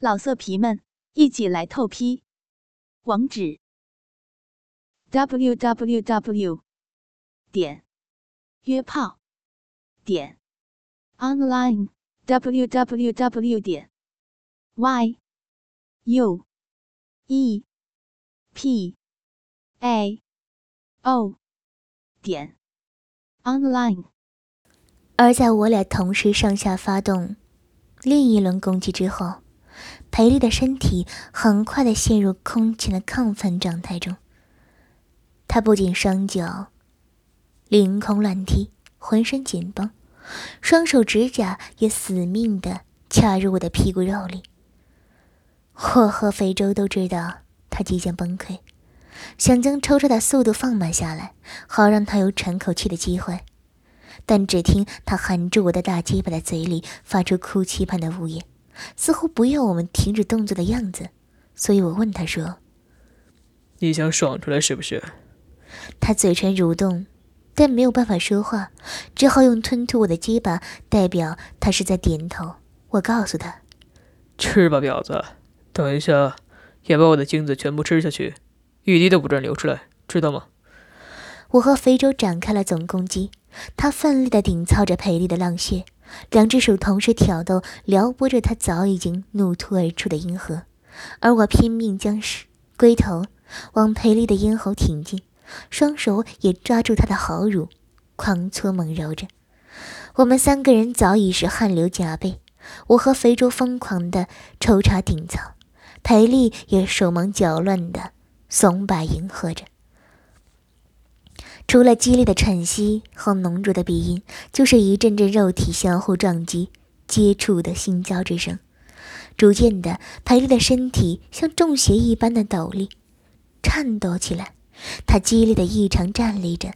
老色皮们，一起来透批！网址：w w w 点约炮点 online w w w 点 y u e p a o 点 online。而在我俩同时上下发动另一轮攻击之后。裴丽的身体很快的陷入空前的亢奋状态中。她不仅双脚凌空乱踢，浑身紧绷，双手指甲也死命的掐入我的屁股肉里。我和肥周都知道他即将崩溃，想将抽插的速度放慢下来，好让他有喘口气的机会。但只听他含住我的大鸡巴的嘴里发出哭泣般的呜咽。似乎不愿我们停止动作的样子，所以我问他说：“你想爽出来是不是？”他嘴唇蠕动，但没有办法说话，只好用吞吐我的鸡巴代表他是在点头。我告诉他：“吃吧，婊子，等一下也把我的精子全部吃下去，一滴都不准流出来，知道吗？”我和肥周展开了总攻击，他奋力地顶操着裴丽的浪穴。两只手同时挑逗、撩拨着他早已经怒突而出的阴核，而我拼命将龟头往裴丽的咽喉挺进，双手也抓住她的好乳，狂搓猛揉着。我们三个人早已是汗流浃背，我和肥猪疯狂的抽插顶操，裴丽也手忙脚乱的松摆迎合着。除了激烈的喘息和浓浊的鼻音，就是一阵阵肉体相互撞击、接触的心交之声。逐渐的，裴丽的身体像中邪一般的抖立、颤抖起来。她激烈的异常站立着，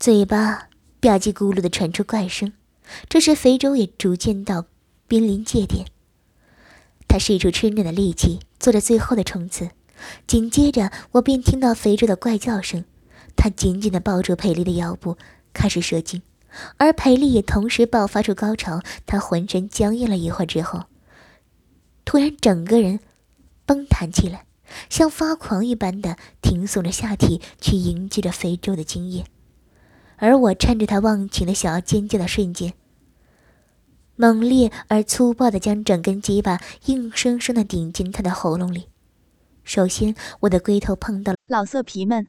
嘴巴吧唧咕噜的传出怪声。这时，肥周也逐渐到濒临界点，他使出吃奶的力气，做着最后的冲刺。紧接着，我便听到肥周的怪叫声。他紧紧地抱住裴丽的腰部，开始射精，而裴丽也同时爆发出高潮。她浑身僵硬了一会儿之后，突然整个人崩弹起来，像发狂一般的挺耸着下体去迎接着肥洲的精液。而我趁着他忘情的想要尖叫的瞬间，猛烈而粗暴地将整根鸡巴硬生生地顶进他的喉咙里。首先，我的龟头碰到了老色皮们。